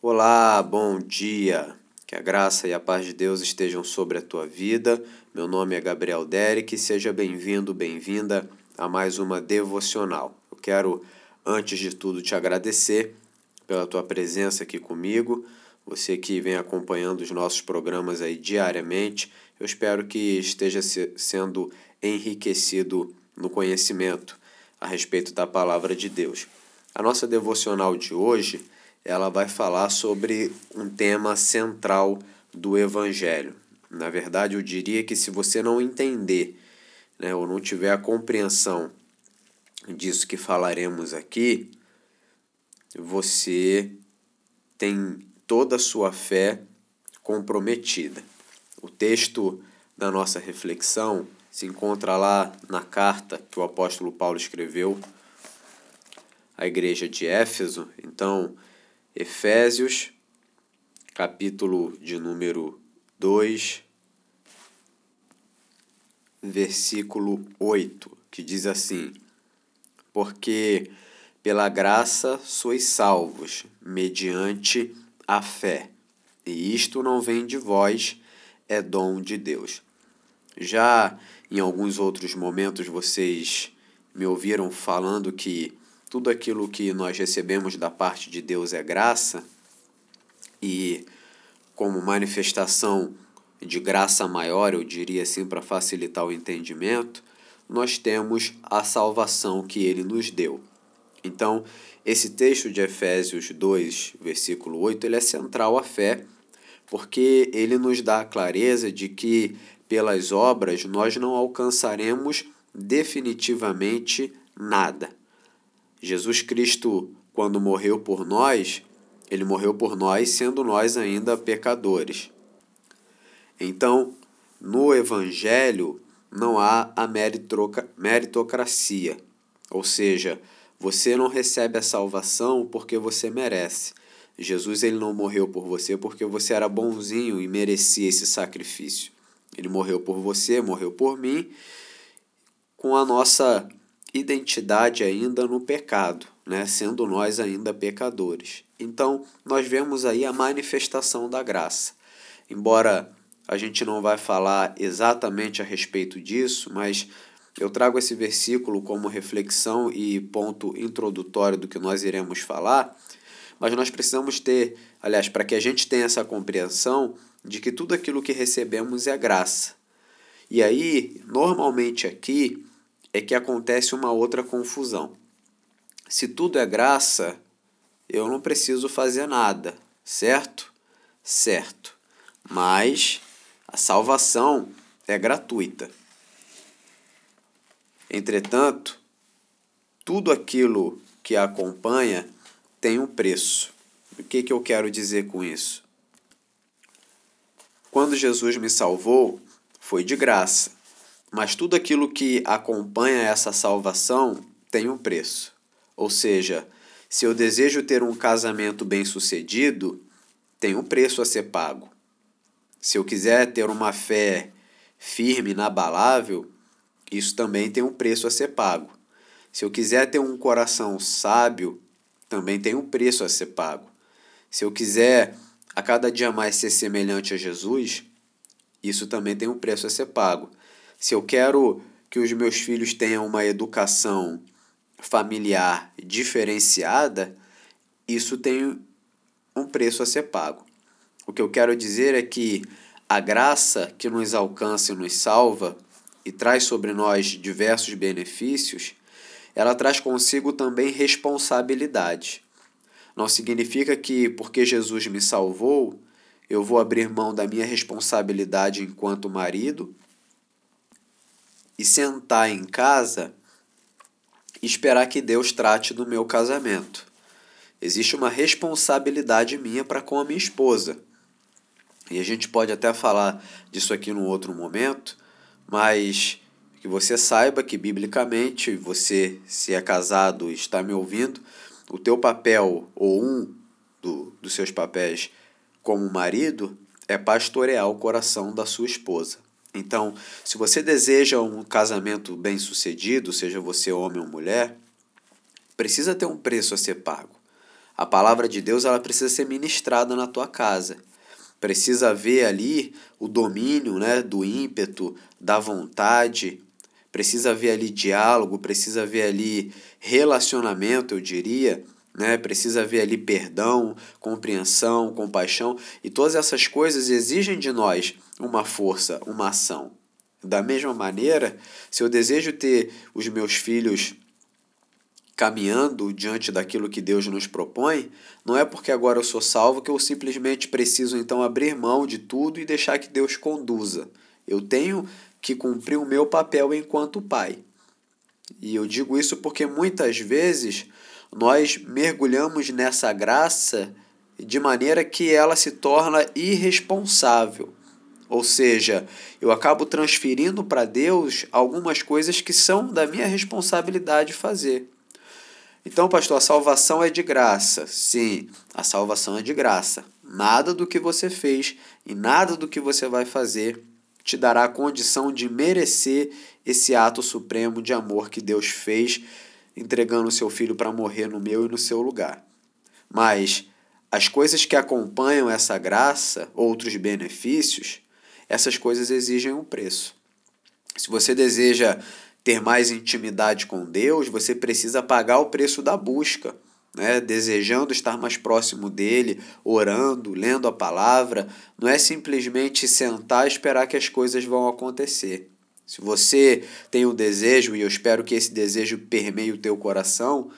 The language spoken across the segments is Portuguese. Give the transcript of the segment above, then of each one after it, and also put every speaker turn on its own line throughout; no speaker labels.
Olá, bom dia. Que a graça e a paz de Deus estejam sobre a tua vida. Meu nome é Gabriel Derek. Seja bem-vindo, bem-vinda a mais uma devocional. Eu quero, antes de tudo, te agradecer pela tua presença aqui comigo. Você que vem acompanhando os nossos programas aí diariamente, eu espero que esteja sendo enriquecido no conhecimento a respeito da palavra de Deus. A nossa devocional de hoje, ela vai falar sobre um tema central do evangelho. Na verdade, eu diria que se você não entender, né, ou não tiver a compreensão disso que falaremos aqui, você tem toda a sua fé comprometida. O texto da nossa reflexão se encontra lá na carta que o apóstolo Paulo escreveu à igreja de Éfeso. Então, Efésios, capítulo de número 2, versículo 8, que diz assim: Porque pela graça sois salvos, mediante a fé. E isto não vem de vós, é dom de Deus. Já em alguns outros momentos vocês me ouviram falando que tudo aquilo que nós recebemos da parte de Deus é graça e como manifestação de graça maior, eu diria assim para facilitar o entendimento, nós temos a salvação que ele nos deu. Então, esse texto de Efésios 2, versículo 8, ele é central à fé, porque ele nos dá a clareza de que pelas obras nós não alcançaremos definitivamente nada. Jesus Cristo, quando morreu por nós, ele morreu por nós sendo nós ainda pecadores. Então, no Evangelho não há a meritocracia, ou seja, você não recebe a salvação porque você merece. Jesus ele não morreu por você porque você era bonzinho e merecia esse sacrifício. Ele morreu por você, morreu por mim, com a nossa identidade ainda no pecado, né? sendo nós ainda pecadores. Então, nós vemos aí a manifestação da graça. Embora a gente não vai falar exatamente a respeito disso, mas eu trago esse versículo como reflexão e ponto introdutório do que nós iremos falar, mas nós precisamos ter, aliás, para que a gente tenha essa compreensão, de que tudo aquilo que recebemos é graça. E aí, normalmente aqui, é que acontece uma outra confusão. Se tudo é graça, eu não preciso fazer nada, certo? Certo. Mas a salvação é gratuita. Entretanto, tudo aquilo que a acompanha tem um preço. O que, que eu quero dizer com isso? Quando Jesus me salvou, foi de graça, mas tudo aquilo que acompanha essa salvação tem um preço. Ou seja, se eu desejo ter um casamento bem-sucedido, tem um preço a ser pago. Se eu quiser ter uma fé firme, inabalável, isso também tem um preço a ser pago. Se eu quiser ter um coração sábio, também tem um preço a ser pago. Se eu quiser a cada dia mais ser semelhante a Jesus, isso também tem um preço a ser pago. Se eu quero que os meus filhos tenham uma educação familiar diferenciada, isso tem um preço a ser pago. O que eu quero dizer é que a graça que nos alcança e nos salva e traz sobre nós diversos benefícios, ela traz consigo também responsabilidade. Não significa que, porque Jesus me salvou, eu vou abrir mão da minha responsabilidade enquanto marido e sentar em casa e esperar que Deus trate do meu casamento. Existe uma responsabilidade minha para com a minha esposa. E a gente pode até falar disso aqui num outro momento, mas que você saiba que biblicamente, você se é casado e está me ouvindo, o teu papel, ou um do, dos seus papéis como marido, é pastorear o coração da sua esposa. Então, se você deseja um casamento bem sucedido, seja você homem ou mulher, precisa ter um preço a ser pago. A palavra de Deus ela precisa ser ministrada na tua casa. Precisa haver ali o domínio né, do ímpeto, da vontade, precisa haver ali diálogo, precisa haver ali relacionamento, eu diria, né? Precisa haver ali perdão, compreensão, compaixão, e todas essas coisas exigem de nós uma força, uma ação. Da mesma maneira, se eu desejo ter os meus filhos caminhando diante daquilo que Deus nos propõe, não é porque agora eu sou salvo que eu simplesmente preciso então abrir mão de tudo e deixar que Deus conduza. Eu tenho que cumprir o meu papel enquanto pai. E eu digo isso porque muitas vezes nós mergulhamos nessa graça de maneira que ela se torna irresponsável. Ou seja, eu acabo transferindo para Deus algumas coisas que são da minha responsabilidade fazer. Então, pastor, a salvação é de graça. Sim, a salvação é de graça. Nada do que você fez e nada do que você vai fazer te dará a condição de merecer esse ato supremo de amor que Deus fez, entregando seu filho para morrer no meu e no seu lugar. Mas as coisas que acompanham essa graça, outros benefícios, essas coisas exigem um preço. Se você deseja ter mais intimidade com Deus, você precisa pagar o preço da busca, né? desejando estar mais próximo dele, orando, lendo a palavra. Não é simplesmente sentar e esperar que as coisas vão acontecer. Se você tem um desejo, e eu espero que esse desejo permeie o teu coração,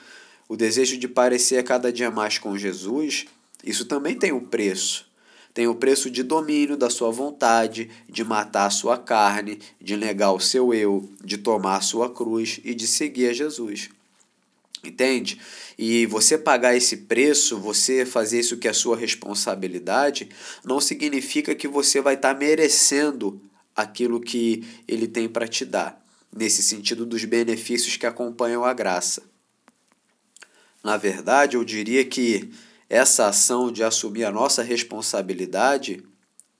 o desejo de parecer cada dia mais com Jesus, isso também tem um preço tem o preço de domínio da sua vontade, de matar a sua carne, de negar o seu eu, de tomar a sua cruz e de seguir a Jesus. Entende? E você pagar esse preço, você fazer isso que é sua responsabilidade, não significa que você vai estar tá merecendo aquilo que ele tem para te dar, nesse sentido dos benefícios que acompanham a graça. Na verdade, eu diria que essa ação de assumir a nossa responsabilidade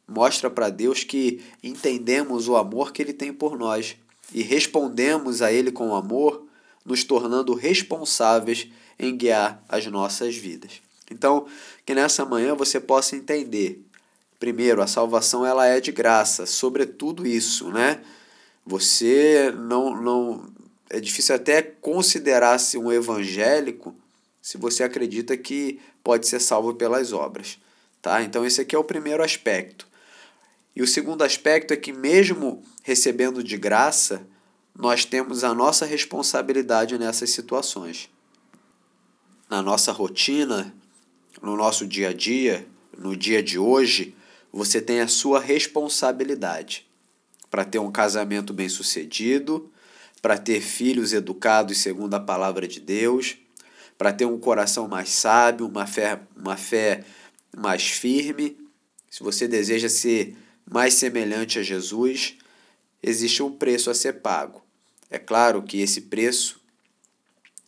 mostra para Deus que entendemos o amor que Ele tem por nós e respondemos a Ele com amor, nos tornando responsáveis em guiar as nossas vidas. Então, que nessa manhã você possa entender. Primeiro, a salvação ela é de graça, sobretudo isso, né? Você não não é difícil até considerar-se um evangélico se você acredita que pode ser salvo pelas obras. Tá? Então, esse aqui é o primeiro aspecto. E o segundo aspecto é que, mesmo recebendo de graça, nós temos a nossa responsabilidade nessas situações. Na nossa rotina, no nosso dia a dia, no dia de hoje, você tem a sua responsabilidade para ter um casamento bem-sucedido, para ter filhos educados segundo a palavra de Deus, para ter um coração mais sábio, uma fé, uma fé mais firme, se você deseja ser mais semelhante a Jesus, existe um preço a ser pago. É claro que esse preço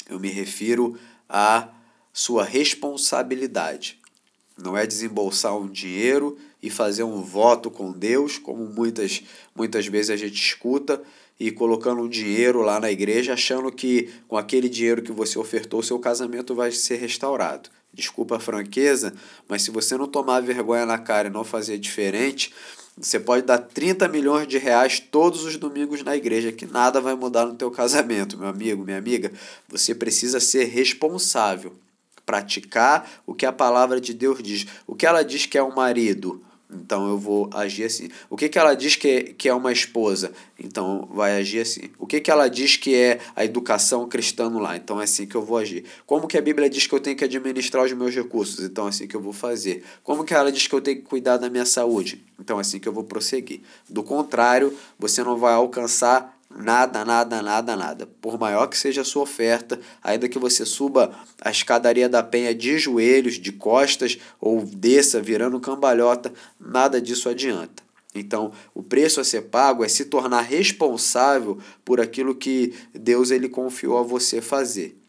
eu me refiro à sua responsabilidade. Não é desembolsar um dinheiro e fazer um voto com Deus, como muitas, muitas vezes a gente escuta, e colocando um dinheiro lá na igreja, achando que com aquele dinheiro que você ofertou, seu casamento vai ser restaurado. Desculpa a franqueza, mas se você não tomar vergonha na cara e não fazer diferente, você pode dar 30 milhões de reais todos os domingos na igreja, que nada vai mudar no teu casamento, meu amigo, minha amiga. Você precisa ser responsável, praticar o que a palavra de Deus diz. O que ela diz que é um marido? Então eu vou agir assim. O que, que ela diz que é, que é uma esposa? Então vai agir assim. O que, que ela diz que é a educação cristã lar? Então é assim que eu vou agir. Como que a Bíblia diz que eu tenho que administrar os meus recursos? Então é assim que eu vou fazer. Como que ela diz que eu tenho que cuidar da minha saúde? Então é assim que eu vou prosseguir. Do contrário, você não vai alcançar Nada, nada, nada, nada. Por maior que seja a sua oferta, ainda que você suba a escadaria da penha de joelhos, de costas ou desça virando cambalhota, nada disso adianta. Então, o preço a ser pago é se tornar responsável por aquilo que Deus ele confiou a você fazer.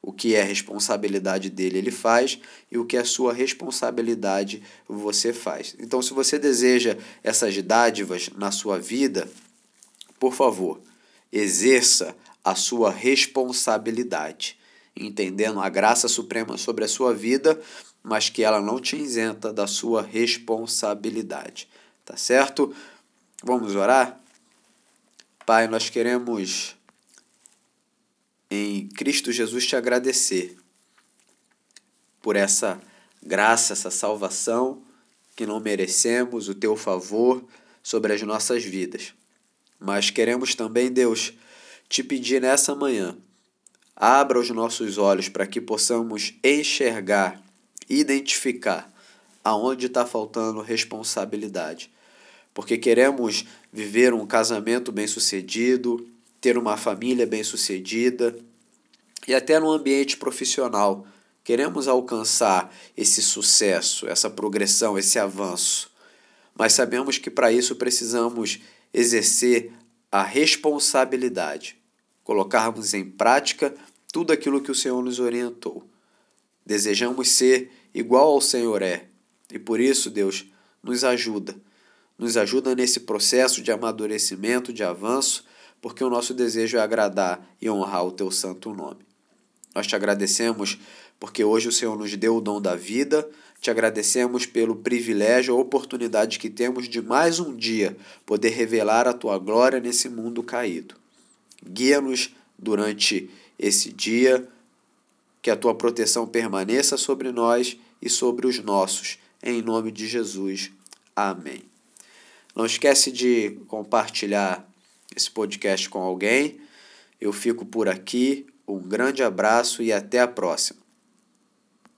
O que é responsabilidade dele, ele faz, e o que é sua responsabilidade, você faz. Então, se você deseja essas dádivas na sua vida, por favor, exerça a sua responsabilidade. entendendo a graça suprema sobre a sua vida, mas que ela não te isenta da sua responsabilidade. Tá certo? Vamos orar? Pai, nós queremos em Cristo Jesus te agradecer por essa graça, essa salvação que não merecemos, o teu favor sobre as nossas vidas. Mas queremos também, Deus, te pedir nessa manhã, abra os nossos olhos para que possamos enxergar, identificar aonde está faltando responsabilidade. Porque queremos viver um casamento bem-sucedido, ter uma família bem-sucedida e até no ambiente profissional. Queremos alcançar esse sucesso, essa progressão, esse avanço. Mas sabemos que para isso precisamos exercer a responsabilidade, colocarmos em prática tudo aquilo que o Senhor nos orientou. Desejamos ser igual ao Senhor é, e por isso, Deus, nos ajuda. Nos ajuda nesse processo de amadurecimento, de avanço, porque o nosso desejo é agradar e honrar o teu santo nome. Nós te agradecemos porque hoje o Senhor nos deu o dom da vida, te agradecemos pelo privilégio, a oportunidade que temos de mais um dia poder revelar a tua glória nesse mundo caído. Guia-nos durante esse dia, que a tua proteção permaneça sobre nós e sobre os nossos, em nome de Jesus. Amém. Não esquece de compartilhar esse podcast com alguém. Eu fico por aqui. Um grande abraço e até a próxima.